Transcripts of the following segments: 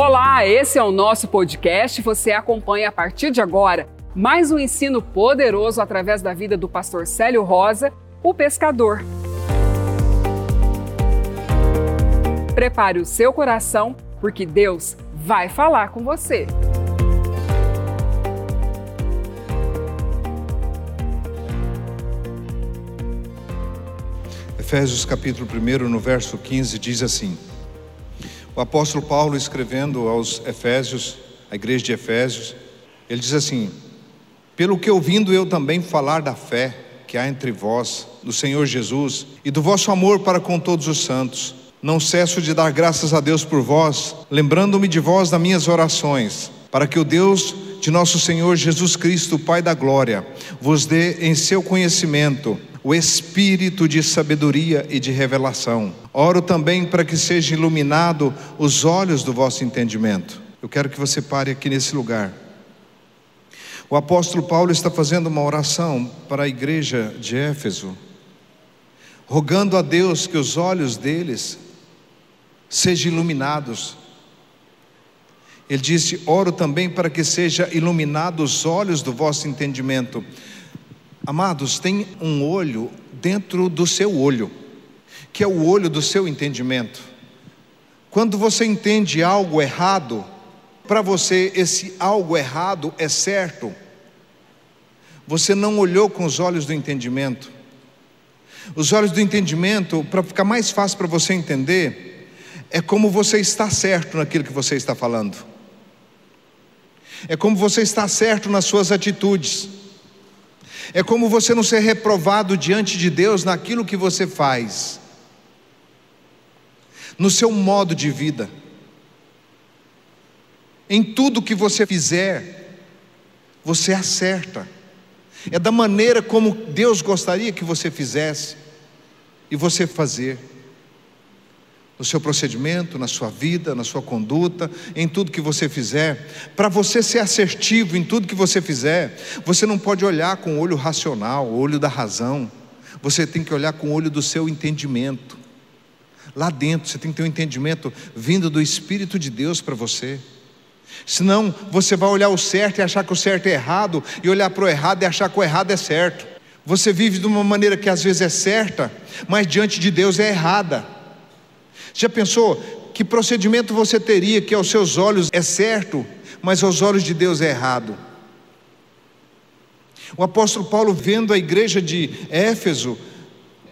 Olá, esse é o nosso podcast. Você acompanha a partir de agora mais um ensino poderoso através da vida do pastor Célio Rosa, o pescador. Prepare o seu coração, porque Deus vai falar com você. Efésios capítulo 1, no verso 15, diz assim: O apóstolo Paulo escrevendo aos Efésios, a igreja de Efésios, ele diz assim: Pelo que ouvindo eu também falar da fé que há entre vós, do Senhor Jesus, e do vosso amor para com todos os santos, não cesso de dar graças a Deus por vós, lembrando-me de vós nas minhas orações, para que o Deus de nosso Senhor Jesus Cristo, Pai da glória, vos dê em seu conhecimento o espírito de sabedoria e de revelação. Oro também para que seja iluminado os olhos do vosso entendimento. Eu quero que você pare aqui nesse lugar. O apóstolo Paulo está fazendo uma oração para a igreja de Éfeso, rogando a Deus que os olhos deles sejam iluminados. Ele disse: Oro também para que seja iluminado os olhos do vosso entendimento Amados, tem um olho dentro do seu olho, que é o olho do seu entendimento. Quando você entende algo errado, para você esse algo errado é certo, você não olhou com os olhos do entendimento. Os olhos do entendimento, para ficar mais fácil para você entender, é como você está certo naquilo que você está falando, é como você está certo nas suas atitudes. É como você não ser reprovado diante de Deus naquilo que você faz, no seu modo de vida, em tudo que você fizer, você acerta. É da maneira como Deus gostaria que você fizesse e você fazer no seu procedimento, na sua vida, na sua conduta, em tudo que você fizer. Para você ser assertivo em tudo que você fizer, você não pode olhar com o olho racional, o olho da razão. Você tem que olhar com o olho do seu entendimento. Lá dentro, você tem que ter um entendimento vindo do Espírito de Deus para você. Senão, você vai olhar o certo e achar que o certo é errado, e olhar para o errado e achar que o errado é certo. Você vive de uma maneira que às vezes é certa, mas diante de Deus é errada. Já pensou que procedimento você teria que aos seus olhos é certo, mas aos olhos de Deus é errado? O apóstolo Paulo, vendo a igreja de Éfeso,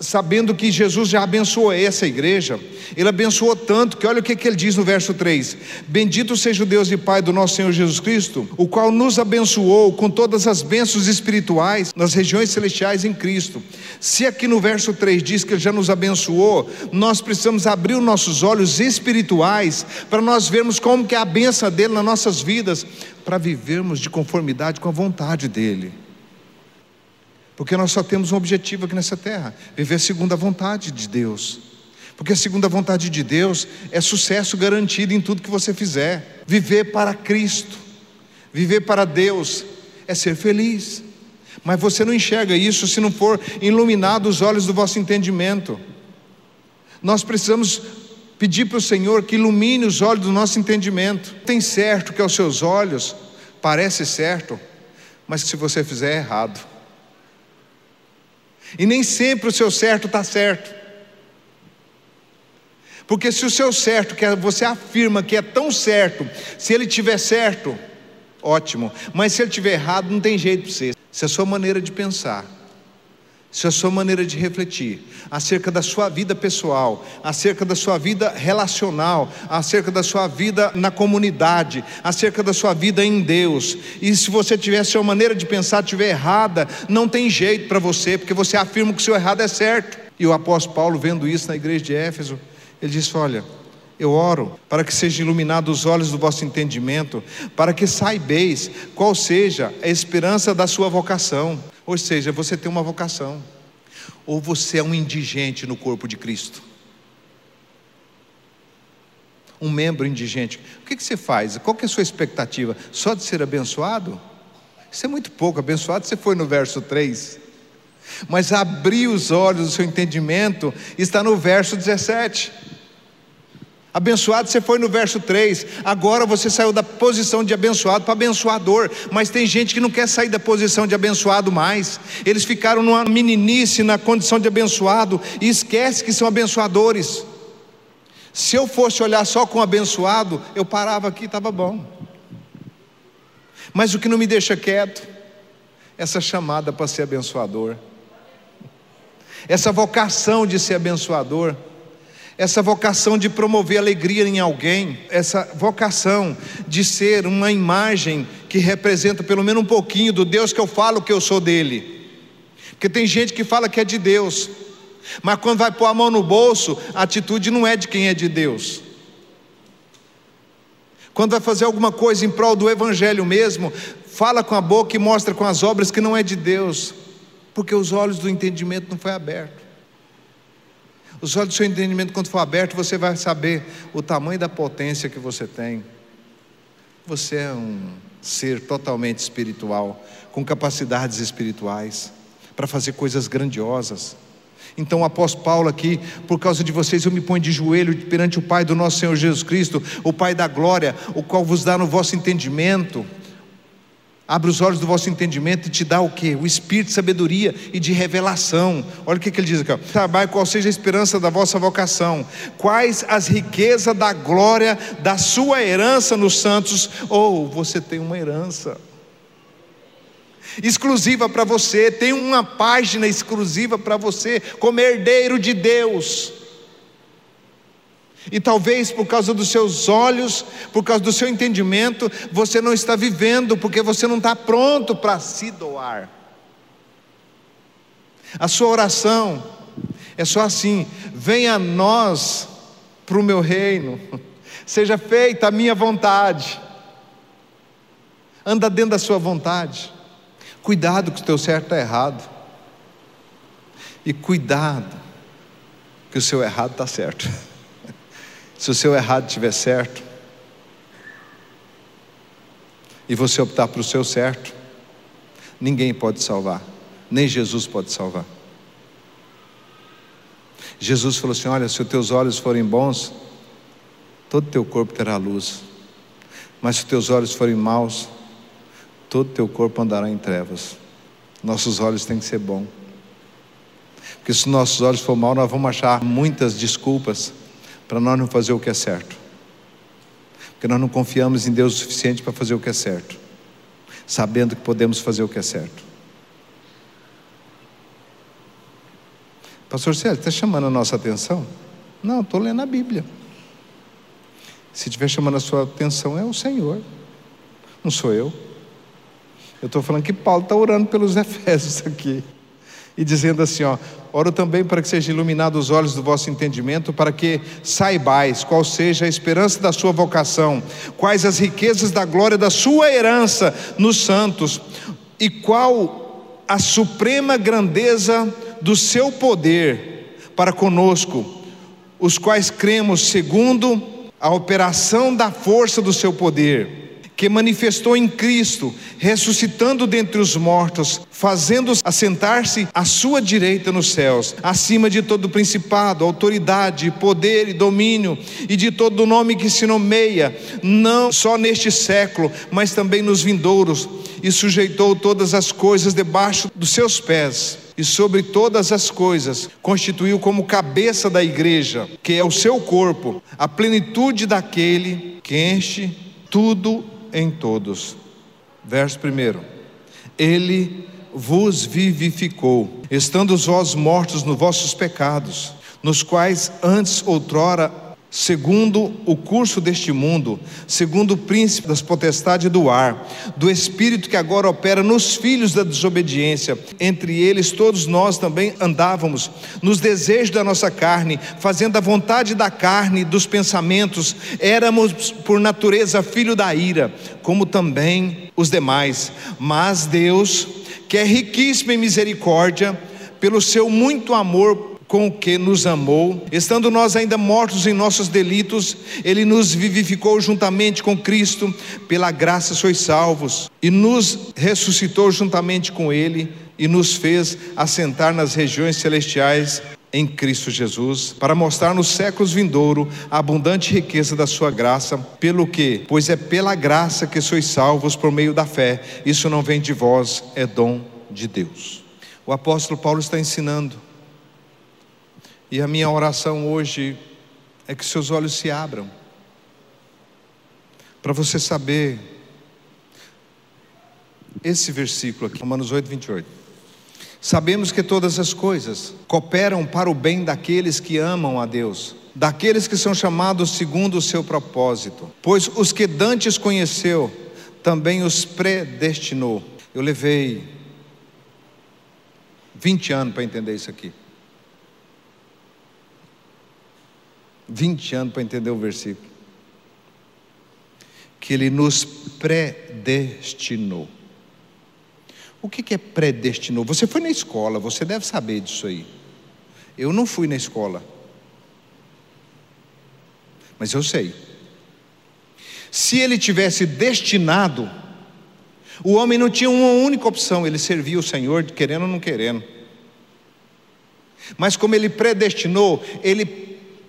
sabendo que Jesus já abençoou essa igreja, ele abençoou tanto que olha o que, que ele diz no verso 3: Bendito seja o Deus e Pai do nosso Senhor Jesus Cristo, o qual nos abençoou com todas as bênçãos espirituais nas regiões celestiais em Cristo. Se aqui no verso 3 diz que ele já nos abençoou, nós precisamos abrir os nossos olhos espirituais para nós vermos como que é a benção dele nas nossas vidas, para vivermos de conformidade com a vontade dele. Porque nós só temos um objetivo aqui nessa terra: viver segundo a vontade de Deus. Porque a segunda vontade de Deus é sucesso garantido em tudo que você fizer. Viver para Cristo, viver para Deus, é ser feliz. Mas você não enxerga isso se não for iluminado os olhos do vosso entendimento. Nós precisamos pedir para o Senhor que ilumine os olhos do nosso entendimento. Tem certo que aos seus olhos parece certo, mas que se você fizer é errado. E nem sempre o seu certo está certo. Porque se o seu certo, que você afirma que é tão certo, se ele tiver certo, ótimo. Mas se ele tiver errado, não tem jeito para você. Se a sua maneira de pensar, se a sua maneira de refletir acerca da sua vida pessoal, acerca da sua vida relacional, acerca da sua vida na comunidade, acerca da sua vida em Deus. E se você tiver sua maneira de pensar tiver errada, não tem jeito para você, porque você afirma que o seu errado é certo. E o apóstolo Paulo, vendo isso na igreja de Éfeso, ele disse: Olha, eu oro para que sejam iluminados os olhos do vosso entendimento, para que saibeis qual seja a esperança da sua vocação. Ou seja, você tem uma vocação, ou você é um indigente no corpo de Cristo. Um membro indigente. O que, você faz? Qual é a sua expectativa? Só de ser abençoado? Isso é muito pouco. Abençoado você foi no verso 3. Mas abrir os olhos do seu entendimento está no verso 17. Abençoado você foi no verso 3, agora você saiu da posição de abençoado para abençoador, mas tem gente que não quer sair da posição de abençoado mais. Eles ficaram numa meninice na condição de abençoado e esquece que são abençoadores. Se eu fosse olhar só com abençoado, eu parava aqui, estava bom. Mas o que não me deixa quieto, essa chamada para ser abençoador, essa vocação de ser abençoador essa vocação de promover alegria em alguém, essa vocação de ser uma imagem que representa pelo menos um pouquinho do Deus que eu falo que eu sou dele. Porque tem gente que fala que é de Deus, mas quando vai pôr a mão no bolso, a atitude não é de quem é de Deus. Quando vai fazer alguma coisa em prol do Evangelho mesmo, fala com a boca e mostra com as obras que não é de Deus, porque os olhos do entendimento não foi aberto. Os olhos do seu entendimento, quando for aberto, você vai saber o tamanho da potência que você tem. Você é um ser totalmente espiritual, com capacidades espirituais, para fazer coisas grandiosas. Então apóstolo Paulo aqui, por causa de vocês, eu me ponho de joelho perante o Pai do nosso Senhor Jesus Cristo, o Pai da glória, o qual vos dá no vosso entendimento Abre os olhos do vosso entendimento e te dá o que? O espírito de sabedoria e de revelação. Olha o que, que ele diz aqui: ó. Trabalhe qual seja a esperança da vossa vocação, quais as riquezas da glória da sua herança nos santos, ou você tem uma herança exclusiva para você, tem uma página exclusiva para você, como herdeiro de Deus. E talvez por causa dos seus olhos, por causa do seu entendimento, você não está vivendo, porque você não está pronto para se doar. A sua oração é só assim: venha a nós para o meu reino, seja feita a minha vontade, anda dentro da sua vontade, cuidado que o teu certo está errado, e cuidado que o seu errado está certo. Se o seu errado estiver certo, e você optar para o seu certo, ninguém pode salvar, nem Jesus pode salvar. Jesus falou assim: Olha, se os teus olhos forem bons, todo o teu corpo terá luz, mas se os teus olhos forem maus, todo o teu corpo andará em trevas. Nossos olhos têm que ser bons, porque se nossos olhos for mal, nós vamos achar muitas desculpas para nós não fazer o que é certo. Porque nós não confiamos em Deus o suficiente para fazer o que é certo, sabendo que podemos fazer o que é certo. Pastor Célio, está chamando a nossa atenção? Não, estou lendo a Bíblia. Se estiver chamando a sua atenção, é o Senhor, não sou eu. Eu estou falando que Paulo está orando pelos Efésios aqui e dizendo assim: ó, oro também para que sejam iluminados os olhos do vosso entendimento, para que saibais qual seja a esperança da sua vocação, quais as riquezas da glória da sua herança nos santos, e qual a suprema grandeza do seu poder para conosco, os quais cremos segundo a operação da força do seu poder que manifestou em Cristo, ressuscitando dentre os mortos, fazendo-os assentar-se à sua direita nos céus, acima de todo principado, autoridade, poder e domínio, e de todo nome que se nomeia, não só neste século, mas também nos vindouros, e sujeitou todas as coisas debaixo dos seus pés e sobre todas as coisas constituiu como cabeça da igreja, que é o seu corpo, a plenitude daquele que enche tudo em todos. Verso 1: Ele vos vivificou, estando vós mortos nos vossos pecados, nos quais antes outrora segundo o curso deste mundo, segundo o príncipe das potestades do ar, do espírito que agora opera nos filhos da desobediência. Entre eles todos nós também andávamos nos desejos da nossa carne, fazendo a vontade da carne dos pensamentos. Éramos por natureza filho da ira, como também os demais. Mas Deus, que é riquíssimo em misericórdia, pelo seu muito amor com o que nos amou, estando nós ainda mortos em nossos delitos, Ele nos vivificou juntamente com Cristo, pela graça sois salvos, e nos ressuscitou juntamente com Ele, e nos fez assentar nas regiões celestiais em Cristo Jesus, para mostrar nos séculos vindouro a abundante riqueza da sua graça, pelo que, pois é pela graça que sois salvos por meio da fé. Isso não vem de vós, é dom de Deus. O apóstolo Paulo está ensinando. E a minha oração hoje é que seus olhos se abram para você saber esse versículo aqui, Romanos 8, 28. Sabemos que todas as coisas cooperam para o bem daqueles que amam a Deus, daqueles que são chamados segundo o seu propósito. Pois os que dantes conheceu, também os predestinou. Eu levei 20 anos para entender isso aqui. 20 anos para entender o versículo. Que ele nos predestinou. O que é predestinou? Você foi na escola, você deve saber disso aí. Eu não fui na escola. Mas eu sei. Se ele tivesse destinado, o homem não tinha uma única opção, ele servia o Senhor, querendo ou não querendo. Mas como ele predestinou, ele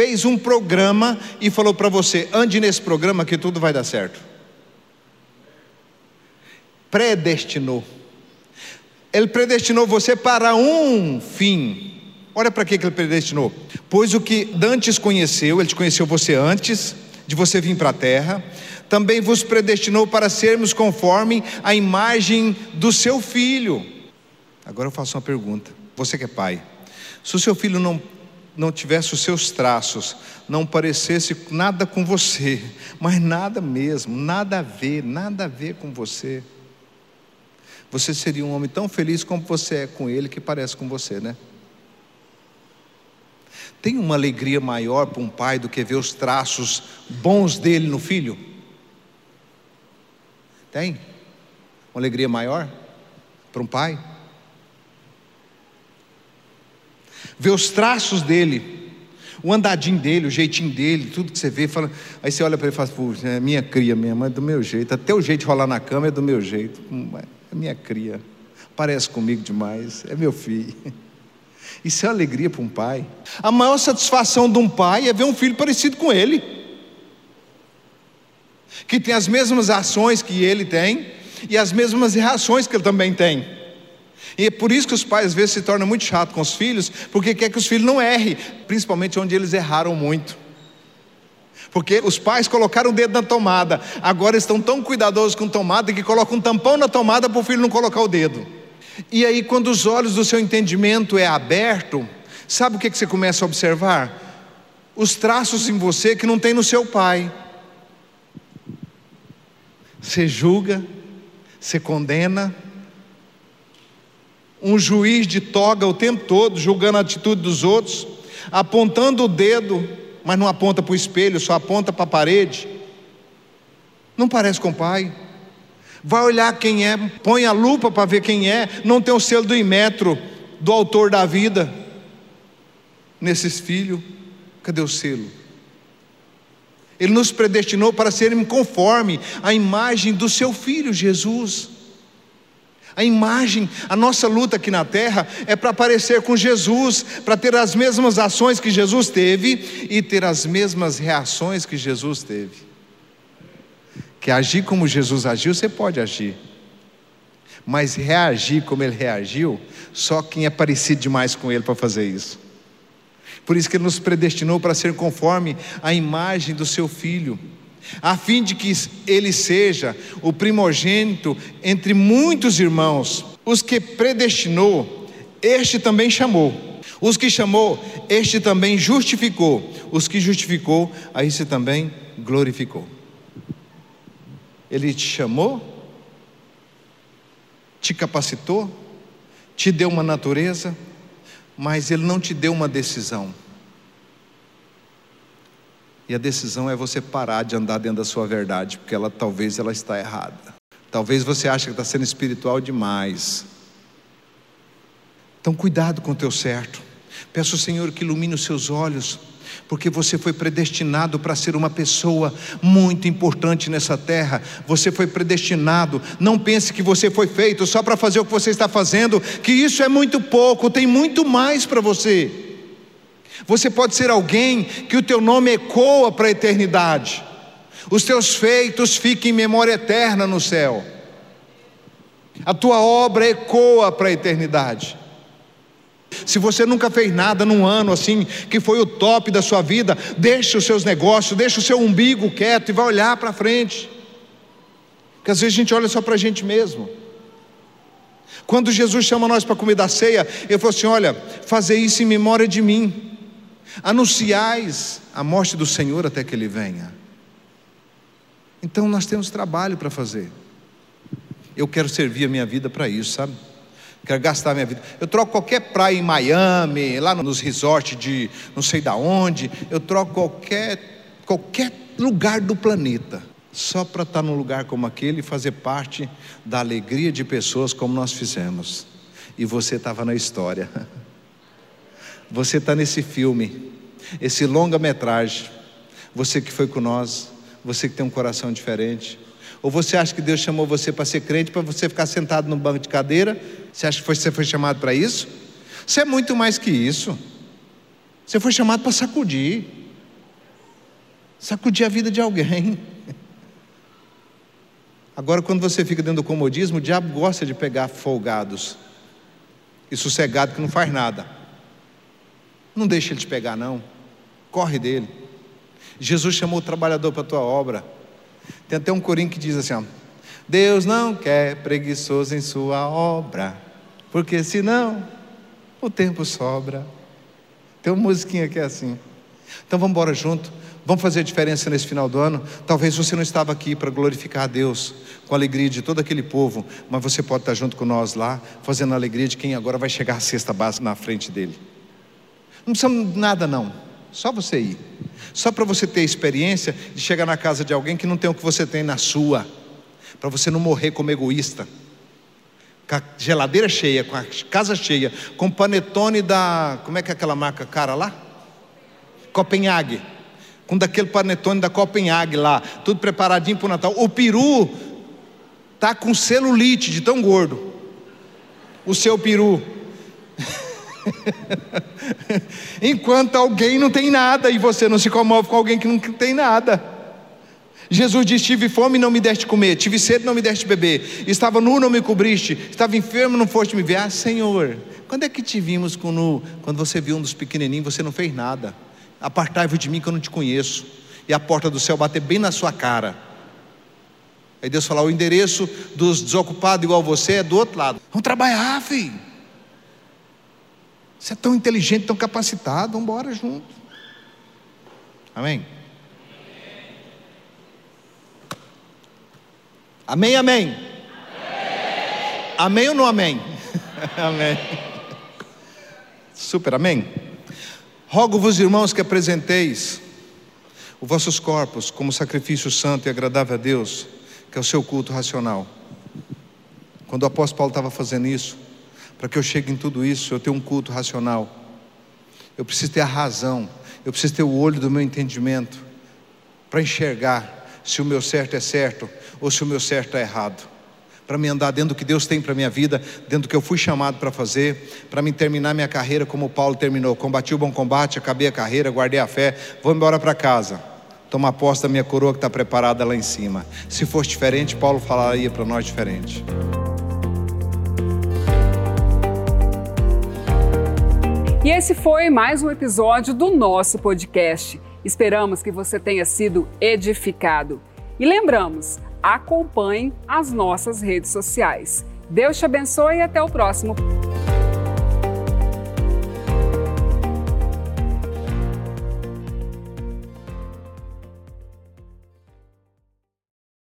fez um programa e falou para você: ande nesse programa que tudo vai dar certo. Predestinou. Ele predestinou você para um fim. Olha para que ele predestinou. Pois o que Dantes conheceu, ele te conheceu você antes de você vir para a terra, também vos predestinou para sermos conforme a imagem do seu filho. Agora eu faço uma pergunta. Você que é pai, se o seu filho não não tivesse os seus traços, não parecesse nada com você, mas nada mesmo, nada a ver, nada a ver com você você seria um homem tão feliz como você é com ele, que parece com você, né? Tem uma alegria maior para um pai do que ver os traços bons dele no filho? Tem? Uma alegria maior para um pai? Ver os traços dele, o andadinho dele, o jeitinho dele, tudo que você vê, fala, aí você olha para ele e fala, puxa, é minha cria mesmo, é do meu jeito, até o jeito de rolar na cama é do meu jeito. Hum, é minha cria, parece comigo demais, é meu filho. Isso é alegria para um pai. A maior satisfação de um pai é ver um filho parecido com ele, que tem as mesmas ações que ele tem e as mesmas reações que ele também tem. E é por isso que os pais às vezes se tornam muito chatos com os filhos, porque quer que os filhos não errem, principalmente onde eles erraram muito. Porque os pais colocaram o dedo na tomada, agora estão tão cuidadosos com tomada que colocam um tampão na tomada para o filho não colocar o dedo. E aí, quando os olhos do seu entendimento é aberto, sabe o que, que você começa a observar? Os traços em você que não tem no seu pai. Você julga, você condena. Um juiz de toga o tempo todo, julgando a atitude dos outros, apontando o dedo mas não aponta para o espelho, só aponta para a parede. Não parece com o pai. Vai olhar quem é, põe a lupa para ver quem é, não tem o selo do imetro do autor da vida. Nesses filhos, cadê o selo? Ele nos predestinou para sermos conforme a imagem do seu filho Jesus. A imagem, a nossa luta aqui na terra é para parecer com Jesus, para ter as mesmas ações que Jesus teve e ter as mesmas reações que Jesus teve. Que agir como Jesus agiu, você pode agir. Mas reagir como ele reagiu, só quem é parecido demais com ele para fazer isso. Por isso que ele nos predestinou para ser conforme a imagem do seu filho a fim de que ele seja o primogênito entre muitos irmãos. Os que predestinou, este também chamou. Os que chamou, este também justificou. Os que justificou, a esse também glorificou. Ele te chamou, te capacitou, te deu uma natureza, mas ele não te deu uma decisão. E a decisão é você parar de andar dentro da sua verdade, porque ela talvez ela está errada. Talvez você ache que está sendo espiritual demais. Então cuidado com o teu certo. Peço ao Senhor que ilumine os seus olhos, porque você foi predestinado para ser uma pessoa muito importante nessa terra. Você foi predestinado. Não pense que você foi feito só para fazer o que você está fazendo, que isso é muito pouco, tem muito mais para você. Você pode ser alguém que o teu nome ecoa para a eternidade. Os teus feitos fiquem em memória eterna no céu. A tua obra ecoa para a eternidade. Se você nunca fez nada num ano assim, que foi o top da sua vida, deixe os seus negócios, deixe o seu umbigo quieto e vai olhar para frente. Porque às vezes a gente olha só para a gente mesmo. Quando Jesus chama nós para comer da ceia, ele falou assim: Olha, fazer isso em memória de mim. Anunciais a morte do Senhor até que ele venha. Então nós temos trabalho para fazer. Eu quero servir a minha vida para isso, sabe? Quero gastar a minha vida. Eu troco qualquer praia em Miami, lá nos resorts de não sei da onde, eu troco qualquer qualquer lugar do planeta só para estar num lugar como aquele e fazer parte da alegria de pessoas como nós fizemos. E você estava na história. Você está nesse filme, esse longa-metragem. Você que foi com nós, você que tem um coração diferente. Ou você acha que Deus chamou você para ser crente, para você ficar sentado no banco de cadeira? Você acha que você foi chamado para isso? Você é muito mais que isso. Você foi chamado para sacudir sacudir a vida de alguém. Agora, quando você fica dentro do comodismo, o diabo gosta de pegar folgados e sossegado que não faz nada. Não deixa ele te pegar, não. Corre dele. Jesus chamou o trabalhador para a tua obra. Tem até um corinho que diz assim: ó, Deus não quer preguiçoso em sua obra, porque senão o tempo sobra. Tem uma musiquinha que é assim. Então vamos embora junto. Vamos fazer a diferença nesse final do ano? Talvez você não estava aqui para glorificar a Deus com a alegria de todo aquele povo, mas você pode estar junto com nós lá, fazendo a alegria de quem agora vai chegar à cesta básica na frente dele. Não precisa nada não, só você ir. Só para você ter a experiência de chegar na casa de alguém que não tem o que você tem na sua, para você não morrer como egoísta. Com a geladeira cheia, com a casa cheia, com o panetone da. Como é que é aquela marca cara lá? Copenhague com daquele panetone da Copenhague lá, tudo preparadinho para o Natal. O peru tá com celulite de tão gordo. O seu peru. Enquanto alguém não tem nada e você não se comove com alguém que não tem nada. Jesus disse: Tive fome e não me deste comer, tive sede e não me deste beber, estava nu e não me cobriste, estava enfermo e não foste me ver. Ah, Senhor, quando é que te vimos com nu? Quando você viu um dos pequenininhos, você não fez nada. Apartai-vos de mim que eu não te conheço. E a porta do céu bater bem na sua cara. Aí Deus fala: o endereço dos desocupados igual você é do outro lado. Vamos trabalhar, filho. Você é tão inteligente, tão capacitado, vamos embora junto. Amém? Amém, amém. Amém, amém ou não amém? amém. Super, amém. Rogo-vos, irmãos, que apresenteis os vossos corpos como sacrifício santo e agradável a Deus, que é o seu culto racional. Quando o apóstolo Paulo estava fazendo isso, para que eu chegue em tudo isso, eu tenho um culto racional. Eu preciso ter a razão, eu preciso ter o olho do meu entendimento para enxergar se o meu certo é certo ou se o meu certo é errado para me andar dentro do que Deus tem para minha vida, dentro do que eu fui chamado para fazer, para me terminar minha carreira como Paulo terminou. Combati o bom combate, acabei a carreira, guardei a fé, vou embora para casa. Toma posse da minha coroa que está preparada lá em cima. Se fosse diferente, Paulo falaria para nós diferente. E esse foi mais um episódio do nosso podcast. Esperamos que você tenha sido edificado. E lembramos, acompanhe as nossas redes sociais. Deus te abençoe e até o próximo